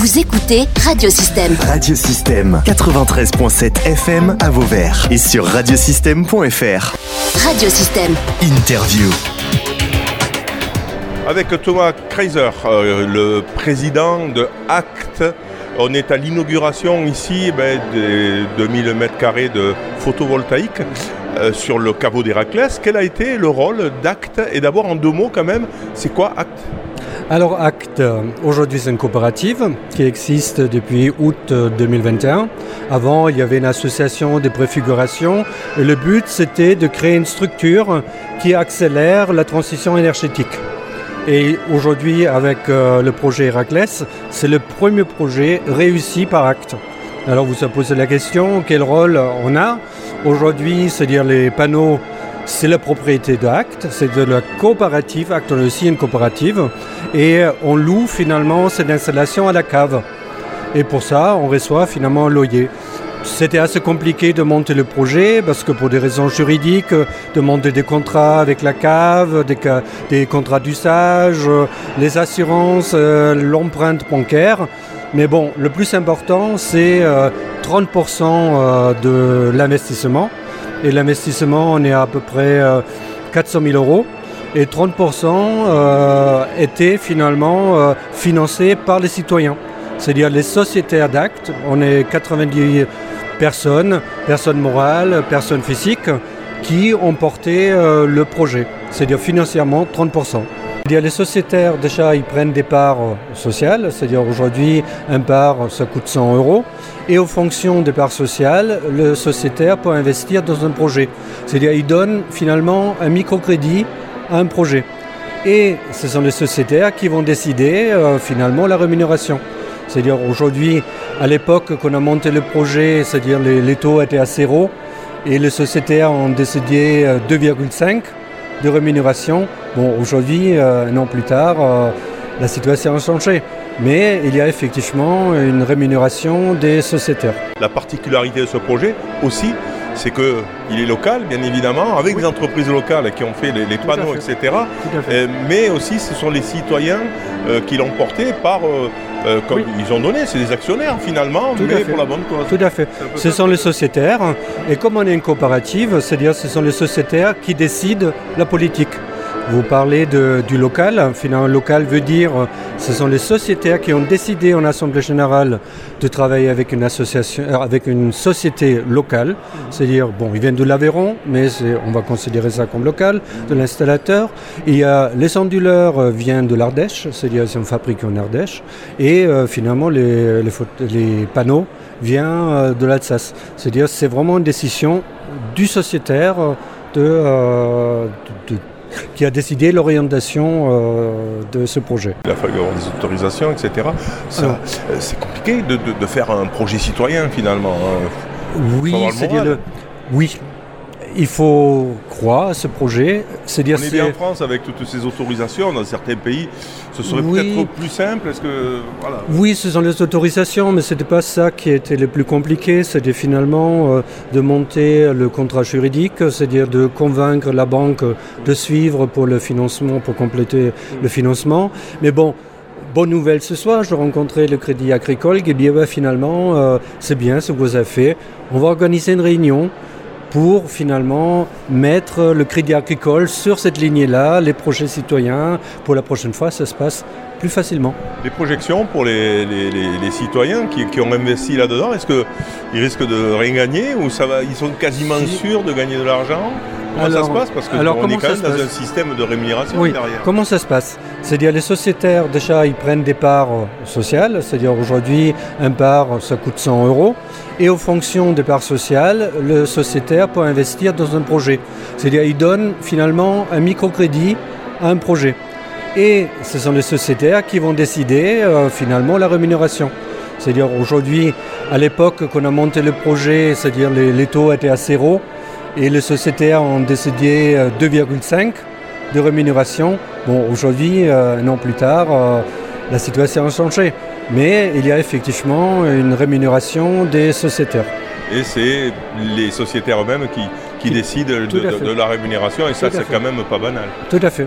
Vous écoutez Radiosystème. Radiosystème 93.7 FM à Vauvert et sur radiosystème.fr. Radiosystème. Interview. Avec Thomas Kreiser, euh, le président de ACT. On est à l'inauguration ici ben, des 2000 m2 de photovoltaïque euh, sur le caveau d'Héraclès. Quel a été le rôle d'ACT? Et d'abord en deux mots quand même, c'est quoi ACT? Alors ACT, aujourd'hui c'est une coopérative qui existe depuis août 2021. Avant il y avait une association de préfiguration et le but c'était de créer une structure qui accélère la transition énergétique. Et aujourd'hui avec euh, le projet Héraclès, c'est le premier projet réussi par ACT. Alors vous vous posez la question, quel rôle on a? Aujourd'hui, c'est-à-dire les panneaux c'est la propriété d'Acte, c'est de la coopérative, Acte on aussi une coopérative, et on loue finalement cette installation à la cave. Et pour ça, on reçoit finalement un loyer. C'était assez compliqué de monter le projet parce que pour des raisons juridiques, de monter des contrats avec la cave, des, des contrats d'usage, les assurances, euh, l'empreinte bancaire. Mais bon, le plus important, c'est 30% euh, euh, de l'investissement. Et l'investissement, on est à, peu près 400 000 euros. Et 30% euh, était finalement euh, financé par les citoyens, c'est-à-dire les sociétaires d'actes. On est 90 personnes, personnes morales, personnes physiques, qui ont porté euh, le projet, c'est-à-dire financièrement 30%. Les sociétaires, déjà, ils prennent des parts sociales, c'est-à-dire aujourd'hui, un part, ça coûte 100 euros. Et aux fonctions des parts sociales, le sociétaire peut investir dans un projet. C'est-à-dire, il donne finalement un microcrédit à un projet. Et ce sont les sociétaires qui vont décider euh, finalement la rémunération. C'est-à-dire aujourd'hui, à l'époque qu'on a monté le projet, c'est-à-dire les, les, taux étaient à zéro et les sociétaires ont décidé 2,5 euh, de rémunération. Bon, aujourd'hui, euh, un an plus tard, euh, la situation a changé. Mais il y a effectivement une rémunération des sociétaires. La particularité de ce projet aussi, c'est qu'il est local, bien évidemment, avec des entreprises locales qui ont fait les, panneaux, etc. Euh, mais aussi, ce sont les citoyens euh, qui l'ont porté par, euh, comme ils ont donné, c'est des actionnaires finalement, mais pour la bonne cause. Tout à fait. Ce sont les sociétaires, et comme on est une coopérative, c'est-à-dire ce sont les sociétaires qui décident la politique. Vous parlez du local. Finalement, local veut dire ce sont les sociétaires qui ont décidé en assemblée générale de travailler avec une association, euh, avec une société locale. C'est-à-dire, bon, ils viennent de l'Aveyron, mais on va considérer ça comme local, de l'installateur. Il y a les onduleurs euh, viennent de l'Ardèche, c'est-à-dire ils sont fabriqués en Ardèche, et euh, finalement les, panneaux viennent de l'Alsace. C'est-à-dire, c'est vraiment une décision du sociétaire de, de qui a décidé l'orientation euh, de ce projet. Il a fallu avoir des autorisations, etc. Euh, c'est compliqué de, faire un projet citoyen finalement. Hein. Oui, c'est dire le... Oui, il faut croire à ce projet. C'est dire On est bien en France avec toutes ces autorisations. Dans certains pays, ce serait peut-être plus simple. Est-ce que Oui, ce sont les autorisations, mais ce n'était pas ça qui était le plus compliqué. C'était finalement euh, de monter le contrat juridique, c'est-à-dire de convaincre la banque de suivre pour le financement, pour compléter le financement. Mais bon. Bonne nouvelle ce soir, je rencontrais le Crédit Agricole qui dit bah, finalement euh, c'est bien ce que vous avez fait. On va organiser une réunion pour finalement mettre le crédit agricole sur cette lignée-là, les projets citoyens. Pour la prochaine fois, ça se passe plus facilement. Les projections pour les, citoyens qui, ont investi là-dedans, est-ce qu'ils risquent de rien gagner ou ça va, ils sont quasiment sûrs de gagner de l'argent? Comment ça se passe Parce qu'on est quand même dans un système de rémunération oui. derrière. Comment ça se passe C'est-à-dire les sociétaires, déjà, ils prennent des parts sociales. C'est-à-dire aujourd'hui, un part, ça coûte 100 euros. Et aux fonctions des parts sociales, le sociétaire peut investir dans un projet. C'est-à-dire il donne finalement un microcrédit à un projet. Et ce sont les sociétaires qui vont décider euh, finalement la rémunération. C'est-à-dire aujourd'hui, à l'époque qu'on a monté le projet, c'est-à-dire les, les taux étaient à zéro, et les sociétaires ont décidé 2,5 euh, de rémunération. Bon, aujourd'hui, euh, un an plus tard, euh, la situation a changé. Mais il y a effectivement une rémunération des sociétaires. Et c'est les sociétaires eux-mêmes qui, décident de, la rémunération, et ça, c'est quand même pas banal. Tout à fait.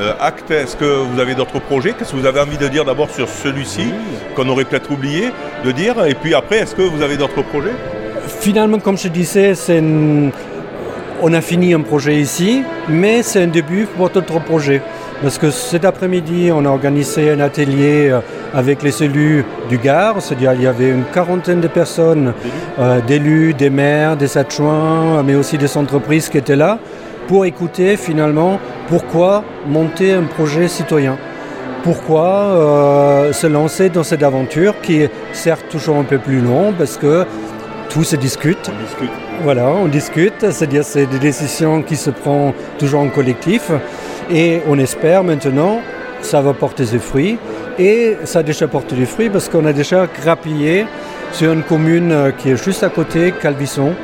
euh, Acte, est-ce que vous avez d'autres projets? Qu'est-ce que vous avez envie de dire d'abord sur celui-ci, qu'on aurait peut-être oublié de dire? Et puis après, est-ce que vous avez d'autres projets? Finalement, comme je disais, on a fini un projet ici, mais c'est un début pour d'autres projets. Parce que cet après-midi, on a organisé un atelier euh, avec les élus du Gard, c'est-à-dire il y avait une quarantaine de personnes, euh, d'élus, des maires, des adjoints, mais aussi des entreprises qui étaient là, pour écouter finalement pourquoi monter un projet citoyen. Pourquoi euh, se lancer dans cette aventure qui est certes toujours un peu plus long parce que tout se discute. On discute. Voilà, on discute, c'est-à-dire c'est des décisions qui se prennent toujours en collectif et on espère maintenant ça va porter ses fruits et ça a déjà porté des fruits parce qu'on a déjà grappillé sur une commune euh, qui est juste à côté, Calvisson,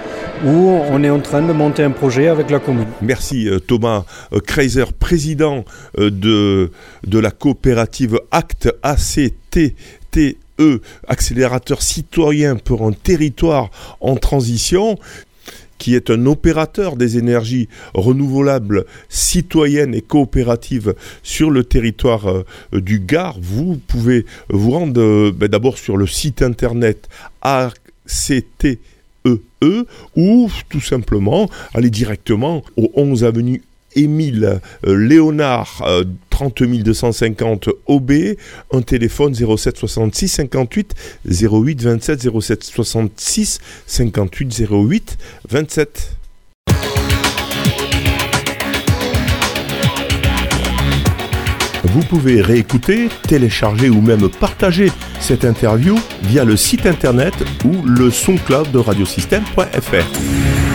où on est en train de monter un projet avec la commune. Merci euh, Thomas euh, Kreiser, président de, de la coopérative ACT ACTTE, E, accélérateur citoyen pour un territoire en transition qui est un opérateur des énergies renouvelables citoyennes et coopératives sur le territoire euh, du Gard. Vous pouvez vous rendre euh, ben, d'abord sur le site internet ACTEE E ou tout simplement aller directement au 11 avenue Émile euh, Léonard euh, 30 250 OB, un téléphone 07 66 58 08 27 07 66 58 08 27. Vous pouvez réécouter, télécharger ou même partager cette interview via le site internet ou le son cloud de radiosystème.fr.